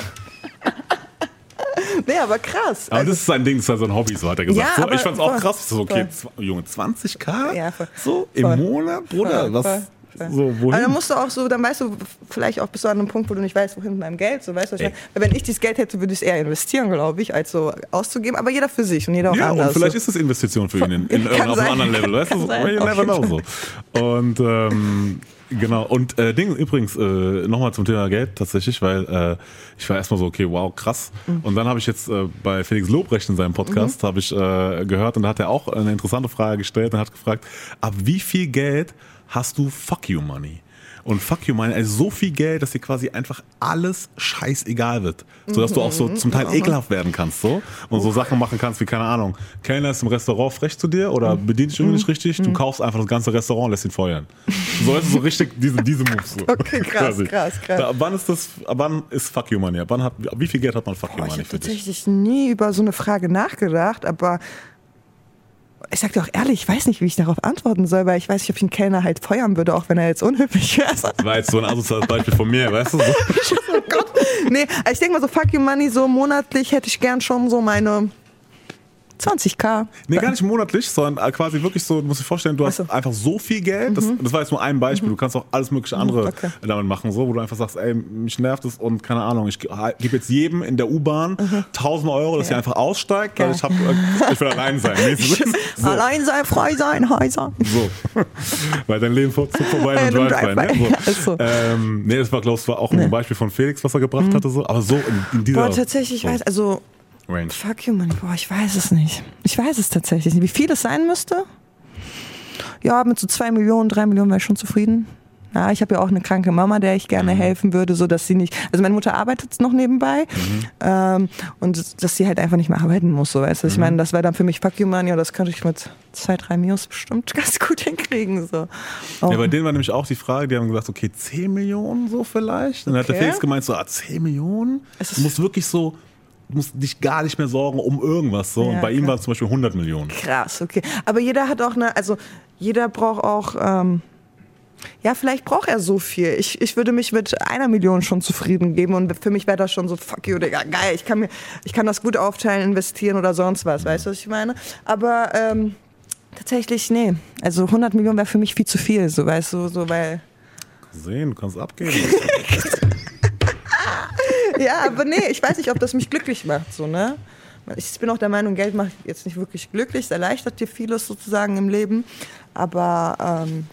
nee, aber krass. Aber Also, das ist sein Ding, das ist so ein Hobby, so hat er gesagt. Ja, so, ich fand's auch krass. So, okay, Junge, 20k? Ja, voll. So im Voll. Monat? Bruder, Voll, was? So, aber wohin? dann musst du auch so, dann weißt du, vielleicht auch bist du an einem Punkt, wo du nicht weißt, wohin mit meinem Geld, so weißt du? Weil wenn ich dieses Geld hätte, würde ich es eher investieren, glaube ich, als so auszugeben. Aber jeder für sich und jeder auch ja, anders. und vielleicht so. ist das Investition für ihn in, in irgendeinem auf einem sein. anderen *laughs* Level, weißt du? Sein, you never know so. Und ähm, genau, und äh, Ding übrigens, äh, nochmal zum Thema Geld tatsächlich, weil äh, ich war erstmal so, okay, wow, krass. Mhm. Und dann habe ich jetzt äh, bei Felix Lobrecht in seinem Podcast, habe ich äh, gehört und da hat er auch eine interessante Frage gestellt und hat gefragt, ab wie viel Geld hast du Fuck You Money? Und fuck you money, also so viel Geld, dass dir quasi einfach alles scheißegal wird. So dass du auch so Mhm. zum Teil ekelhaft werden kannst, so. Und so Sachen machen kannst wie, keine Ahnung, Kellner ist im Restaurant frech zu dir oder Mhm. bedient dich irgendwie nicht richtig, du kaufst einfach das ganze Restaurant und lässt ihn feuern. So ist so richtig, diese, diese Moves. So. *laughs* Okay, krass, krass, krass. Da, wann ist das, wann ist fuck you money? Wann hat, wie viel Geld hat man fuck you Boah, ich money habe für dich? tatsächlich nie über so eine Frage nachgedacht, aber ich sag dir auch ehrlich, ich weiß nicht, wie ich darauf antworten soll, weil ich weiß nicht, ob ich einen Kellner halt feuern würde, auch wenn er jetzt unhöflich wäre. Das *laughs* war jetzt so ein asoziales Beispiel von mir, weißt du? So. *laughs* oh Gott. Nee, also ich denke mal so, fuck you money, so monatlich hätte ich gern schon so meine 20k. Nee, gar nicht monatlich, sondern äh, quasi wirklich so, du musst dir vorstellen, du hast so. einfach so viel Geld. Das, das war jetzt nur ein Beispiel. Du kannst auch alles mögliche andere Mhm, okay. damit machen, so, wo du einfach sagst, ey, mich nervt es und keine Ahnung, ich ge- gebe jetzt jedem in der U-Bahn 1000 Euro, dass Mhm. Ja. ihr einfach aussteigt, weil Geil. ich, hab, äh, ich will allein sein. *laughs* so, Allein sein, frei sein, heiser. so. *laughs* weil dein Leben zog vorbei in einem in Drive-By. einem Ne? Ja, *laughs* So. Ähm, nee, das war, glaube ich, war auch ein Beispiel von Felix, was er gebracht hatte, so. aber so in, in dieser Boah, tatsächlich, ich so, weiß, also Range. Fuck you, Money. Boah, ich weiß es nicht. Ich weiß es tatsächlich nicht. Wie viel es sein müsste? Ja, mit so zwei Millionen, drei Millionen wäre ich schon zufrieden. Ja, ich habe ja auch eine kranke Mama, der ich gerne helfen würde, so dass sie nicht. Also meine Mutter arbeitet noch nebenbei ähm, und dass sie halt einfach nicht mehr arbeiten muss. So, weißt du? Ich meine, das wäre dann für mich Fuck you Money das könnte ich mit zwei, drei Mios bestimmt *laughs* ganz gut hinkriegen. So. Auch- Ja, bei denen war nämlich auch die Frage, die haben gesagt, okay, 10 Millionen so vielleicht. Und dann hat der Okay. Felix gemeint, so, ah, 10 Millionen? Es ist- Du musst wirklich so, musst dich gar nicht mehr sorgen um irgendwas. So. Ja, Und bei ihm waren es zum Beispiel 100 Millionen. Krass, okay. Aber jeder hat auch eine, also jeder braucht auch, ähm, ja, vielleicht braucht er so viel. Ich, ich würde mich mit einer Million schon zufrieden geben und für mich wäre das schon so, fuck you, Digga, geil. Ich kann, mir, ich kann das gut aufteilen, investieren oder sonst was, weißt du, was ich meine? Aber ähm, tatsächlich, nee. Also 100 Millionen wäre für mich viel zu viel, so, weißt du, so, weil. Sehen, du kannst abgeben. *laughs* *laughs* Ja, aber nee, ich weiß nicht, ob das mich glücklich macht, so, ne? Ich bin auch der Meinung, Geld macht jetzt nicht wirklich glücklich, es erleichtert dir vieles sozusagen im Leben, aber ähm,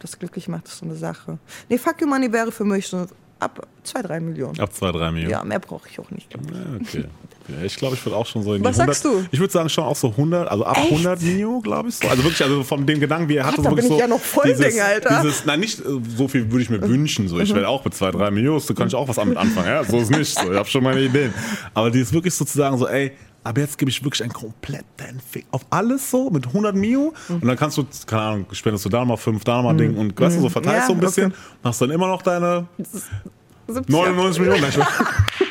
das glücklich macht, ist so eine Sache. Nee, Fuck You Money wäre für mich so ab 2, 3 Millionen. Ab 2, 3 Millionen. Ja, mehr brauche ich auch nicht. Ja, okay. *laughs* Ja, ich glaube, ich würde auch schon so in Was die 100. sagst du? Ich würde sagen schon auch so 100, also ab Echt? 100 Mio, glaube ich so. Also wirklich, also von dem Gedanken, wie er hatte, Gott, so da wirklich bin ich so ja noch voll dieses, Ding, Alter. Dieses, nein, nicht äh, so viel würde ich mir wünschen. So, ich werde auch mit 2, 3 Mio, so kann ich auch was damit anfangen. Ja, so ist nicht. So, ich habe schon meine Ideen. Aber die ist wirklich sozusagen so, ey, aber jetzt gebe ich wirklich einen kompletten Fick auf alles so mit 100 Mio und dann kannst du, keine Ahnung, spendest du da mal 5, da mal Ding und weißt du, so verteilst Ja, so ein bisschen, okay. machst dann immer noch deine 70 99 Millionen. *laughs*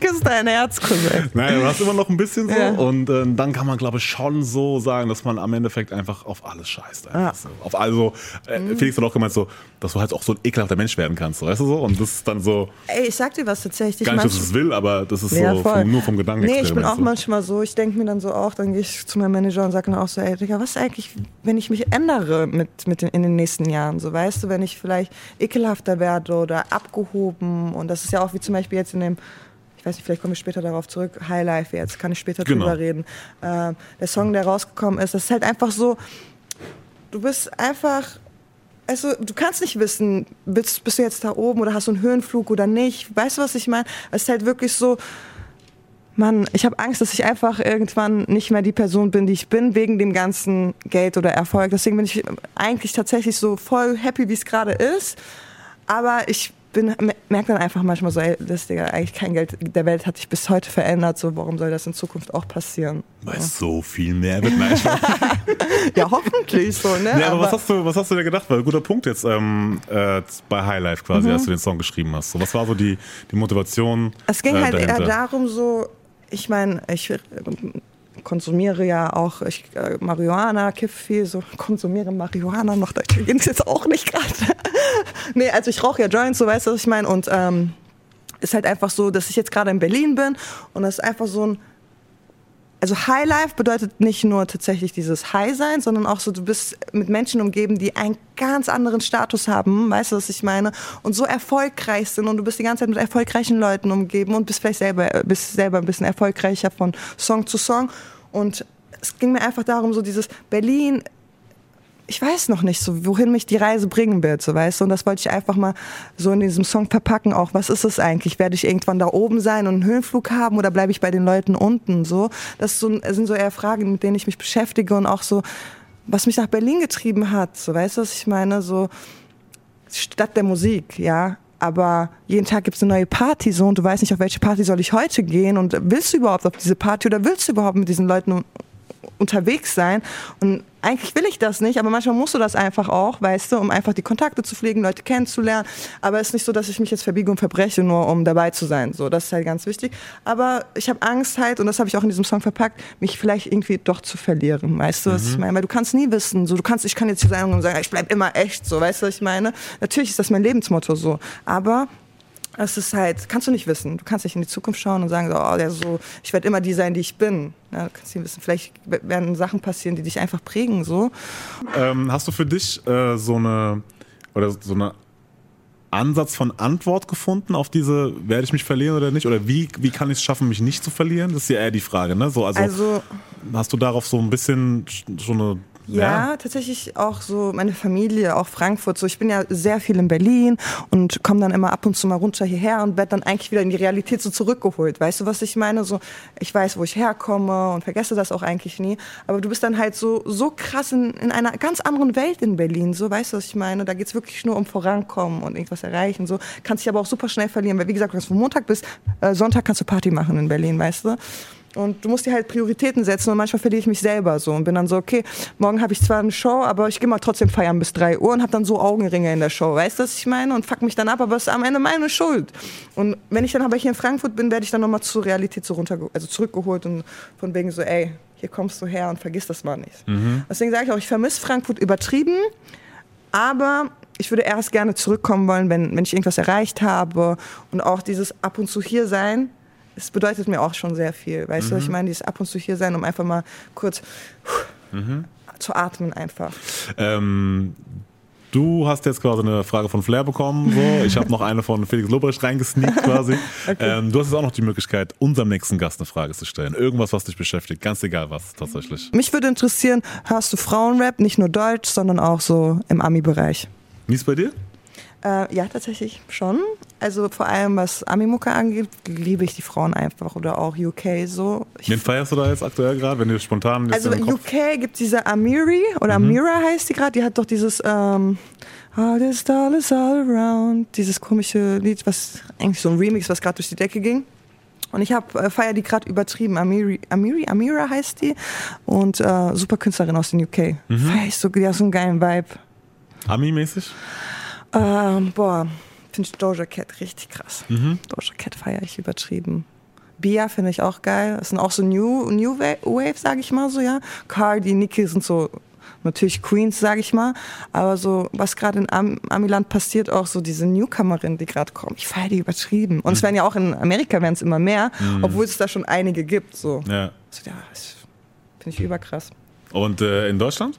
Küsse dein Herz, Cousin. Naja, du hast immer noch ein bisschen so. Ja. Und äh, dann kann man, glaube ich, schon so sagen, dass man am Endeffekt einfach auf alles scheißt. Ja. so. Auf also, äh, Mhm. Felix hat auch gemeint, so, dass du halt auch so ein ekelhafter Mensch werden kannst, weißt du so? Und das ist dann so, Ey, ich sag dir was tatsächlich. gar nicht, dass es will, aber das ist Ja, so vom, nur vom Gedanken Nee, ich bin auch so. manchmal so, ich denke mir dann so auch, dann gehe ich zu meinem Manager und sage dann auch so, ey Digga, was eigentlich, wenn ich mich ändere mit, mit den, in den nächsten Jahren, so weißt du, wenn ich vielleicht ekelhafter werde oder abgehoben und das ist ja auch wie zum Beispiel jetzt in dem, ich weiß nicht, vielleicht komme ich später darauf zurück, Highlife jetzt, kann ich später Genau. drüber reden. Ähm, der Song, der rausgekommen ist, das ist halt einfach so, du bist einfach also du kannst nicht wissen, bist, bist du jetzt da oben oder hast du einen Höhenflug oder nicht. Weißt du, was ich meine? Es ist halt wirklich so, Mann, ich habe Angst, dass ich einfach irgendwann nicht mehr die Person bin, die ich bin, wegen dem ganzen Geld oder Erfolg. Deswegen bin ich eigentlich tatsächlich so voll happy, wie es gerade ist. Aber ich bin, merke dann einfach manchmal so, ey, das Digga, eigentlich kein Geld der Welt hat sich bis heute verändert. So, warum soll das in Zukunft auch passieren? Weil es so viel mehr wird. Weiß- *laughs* Ja, hoffentlich so, ne? nee, aber was hast, du, was hast du dir gedacht? Weil guter Punkt jetzt ähm, äh, bei Highlife quasi, Mhm. als du den Song geschrieben hast. So, was war so die, die Motivation? Es ging äh, halt dahinter? eher darum, so, ich meine, ich konsumiere ja auch ich, äh, Marihuana, kiff viel, so konsumiere Marihuana, noch da ging es jetzt auch nicht gerade. *laughs* nee, also ich rauche ja Joints, so weißt du, was ich meine. Und ähm, ist halt einfach so, dass ich jetzt gerade in Berlin bin und das ist einfach so ein also Highlife bedeutet nicht nur tatsächlich dieses High sein, sondern auch so, du bist mit Menschen umgeben, die einen ganz anderen Status haben, weißt du, was ich meine? Und so erfolgreich sind und du bist die ganze Zeit mit erfolgreichen Leuten umgeben und bist vielleicht selber, äh, bist selber ein bisschen erfolgreicher von Song zu Song. Und es ging mir einfach darum, so dieses Berlin, ich weiß noch nicht so, wohin mich die Reise bringen wird, so weißt du. Und das wollte ich einfach mal so in diesem Song verpacken. Auch was ist es eigentlich? Werde ich irgendwann da oben sein und einen Höhenflug haben oder bleibe ich bei den Leuten unten? So, das sind so eher Fragen, mit denen ich mich beschäftige und auch so, was mich nach Berlin getrieben hat. So, weißt du, was ich meine? So Stadt der Musik, ja. Aber jeden Tag gibt's eine neue Party so und du weißt nicht, auf welche Party soll ich heute gehen? Und willst du überhaupt auf diese Party oder willst du überhaupt mit diesen Leuten unterwegs sein. Und eigentlich will ich das nicht, aber manchmal musst du das einfach auch, weißt du, um einfach die Kontakte zu pflegen, Leute kennenzulernen. Aber es ist nicht so, dass ich mich jetzt verbiege und verbreche, nur um dabei zu sein. So, das ist halt ganz wichtig. Aber ich habe Angst halt, und das habe ich auch in diesem Song verpackt, mich vielleicht irgendwie doch zu verlieren. Weißt du, was ich meine? Weil du kannst nie wissen. So, du kannst, ich kann jetzt hier sein und sagen, ich bleib immer echt. So, weißt du, was ich meine? Natürlich ist das mein Lebensmotto so. Aber Es ist halt, kannst du nicht wissen. Du kannst nicht in die Zukunft schauen und sagen, so, oh, der so, ich werde immer die sein, die ich bin. Ja, du kannst nicht wissen. Vielleicht werden Sachen passieren, die dich einfach prägen. So. Ähm, hast du für dich äh, so eine oder so eine Ansatz von Antwort gefunden auf diese, werde ich mich verlieren oder nicht? Oder wie, wie kann ich es schaffen, mich nicht zu verlieren? Das ist ja eher die Frage, ne? So, also, Also hast du darauf so ein bisschen so eine Ja, tatsächlich auch so meine Familie, auch Frankfurt. So, ich bin ja sehr viel in Berlin und komme dann immer ab und zu mal runter hierher und werde dann eigentlich wieder in die Realität so zurückgeholt. Weißt du, was ich meine? So, ich weiß, wo ich herkomme und vergesse das auch eigentlich nie. Aber du bist dann halt so, so krass in, in einer ganz anderen Welt in Berlin. So, weißt du, was ich meine? Da geht's wirklich nur um Vorankommen und irgendwas erreichen. So, kannst dich aber auch super schnell verlieren. Weil, wie gesagt, wenn du Montag bis äh, Sonntag kannst du Party machen in Berlin, weißt du? Und du musst dir halt Prioritäten setzen und manchmal verliere ich mich selber so und bin dann so, okay, morgen habe ich zwar eine Show, aber ich gehe mal trotzdem feiern bis 3 Uhr und habe dann so Augenringe in der Show, weißt du, was ich meine? Und fuck mich dann ab, aber es ist am Ende meine Schuld. Und wenn ich dann aber hier in Frankfurt bin, werde ich dann nochmal zur Realität so runter, also zurückgeholt und von wegen so, ey, hier kommst du her und vergiss das mal nicht. Deswegen sage ich auch, ich vermisse Frankfurt übertrieben, aber ich würde erst gerne zurückkommen wollen, wenn, wenn ich irgendwas erreicht habe und auch dieses ab und zu hier sein, es bedeutet mir auch schon sehr viel. Weißt du, was ich meine, dieses ab und zu hier sein, um einfach mal kurz zu atmen einfach. Ähm, du hast jetzt quasi eine Frage von Flair bekommen. So. Ich habe noch eine von Felix Lobrecht reingesneakt quasi. *laughs* ähm, du hast jetzt auch noch die Möglichkeit, unserem nächsten Gast eine Frage zu stellen. Irgendwas, was dich beschäftigt. Ganz egal was tatsächlich. Mich würde interessieren, hörst du Frauenrap, nicht nur Deutsch, sondern auch so im Ami-Bereich? Wie ist bei dir? Äh, ja, tatsächlich schon. Also vor allem was Ami-Mucke angeht, liebe ich die Frauen einfach oder auch UK so. Ich Wen feierst du da jetzt aktuell gerade, wenn du spontan Also UK gibt diese Amiri oder Mhm. Amira heißt die gerade, die hat doch dieses ähm, All this doll is all around, dieses komische Lied, was eigentlich so ein Remix, was gerade durch die Decke ging. Und ich habe äh, feier die gerade übertrieben. Amiri, Amiri, Amira heißt die und äh, super Künstlerin aus den UK. Mhm. Feier ich so, die hat so einen geilen Vibe. Ami-mäßig? Ähm, boah, finde ich Doja Cat richtig krass. Mhm. Doja Cat feiere ich übertrieben. Bia finde ich auch geil. Das sind auch so New, New Wa- Wave, sage ich mal so, ja. Cardi, Nicki sind so natürlich Queens, sage ich mal. Aber so, was gerade in Am Amiland passiert, auch so diese Newcomerinnen, die gerade kommen, ich feiere die übertrieben. Und es werden ja auch in Amerika werden es immer mehr, obwohl es da schon einige gibt. So, Ja. so ja, das finde ich überkrass. Und äh, in Deutschland?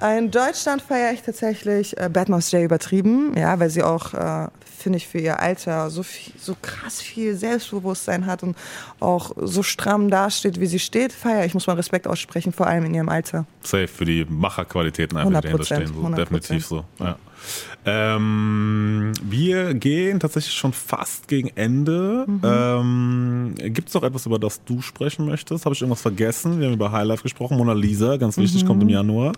In Deutschland feiere ich tatsächlich äh, Mouse J übertrieben, ja, weil sie auch, äh, finde ich, für ihr Alter so, viel, so krass viel Selbstbewusstsein hat und auch so stramm dasteht, wie sie steht. Feiere ich, muss man Respekt aussprechen, vor allem in ihrem Alter. Safe für die Macherqualitäten einfach, die dahinter 100%, stehen. So, 100%. definitiv so. Ja. Ähm, wir gehen tatsächlich schon fast gegen Ende. Mhm. Ähm, Gibt es noch etwas, über das du sprechen möchtest? Habe ich irgendwas vergessen? Wir haben über Highlife gesprochen. Mona Lisa, ganz wichtig, Mhm. kommt im Januar.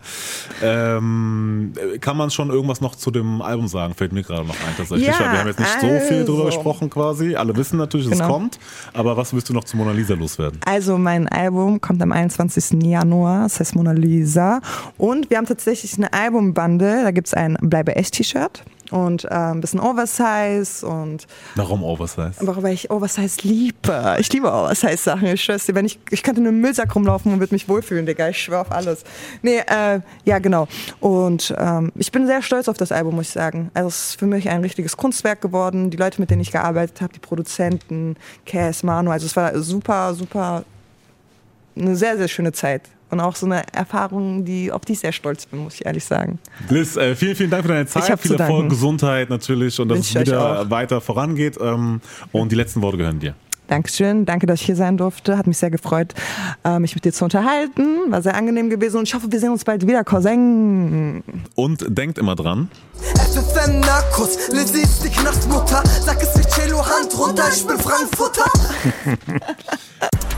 Ähm, kann man schon irgendwas noch zu dem Album sagen? Fällt mir gerade noch ein tatsächlich. Ja, wir haben jetzt nicht so viel drüber also. gesprochen quasi. Alle wissen natürlich, dass es Genau. kommt. Aber was willst du noch zu Mona Lisa loswerden? Also mein Album kommt am 21. Januar, das heißt Mona Lisa. Und wir haben tatsächlich eine Albumbande, da gibt es ein Bleibe echt T-Shirt und äh, ein bisschen Oversize und Warum Oversize? Einfach weil ich Oversize liebe. Ich liebe Oversize-Sachen. Ich schwör's dir, wenn ich, ich könnte in einem Müllsack rumlaufen und würde mich wohlfühlen, Digga. Ich schwör auf alles. Nee, äh, ja, genau. Und ähm, ich bin sehr stolz auf das Album, muss ich sagen. Also es ist für mich ein richtiges Kunstwerk geworden. Die Leute, mit denen ich gearbeitet habe, die Produzenten, Cass, Manu. Also es war super, super, eine sehr, sehr schöne Zeit. Und auch so eine Erfahrung, die, auf die ich sehr stolz bin, muss ich ehrlich sagen. Liz, äh, vielen, vielen Dank für deine Zeit. Viel Erfolg, danken. Gesundheit natürlich und dass Wünsch es wieder weiter vorangeht. Ähm, und die letzten Worte gehören dir. Dankeschön, danke, dass ich hier sein durfte. Hat mich sehr gefreut, äh, mich mit dir zu unterhalten. War sehr angenehm gewesen und ich hoffe, wir sehen uns bald wieder, Cousin. Und denkt immer dran. FFM Narcos, Lizzie ist die Knastmutter. Sag es nicht, Cello, Hand runter, ich bin Frankfurter. *laughs*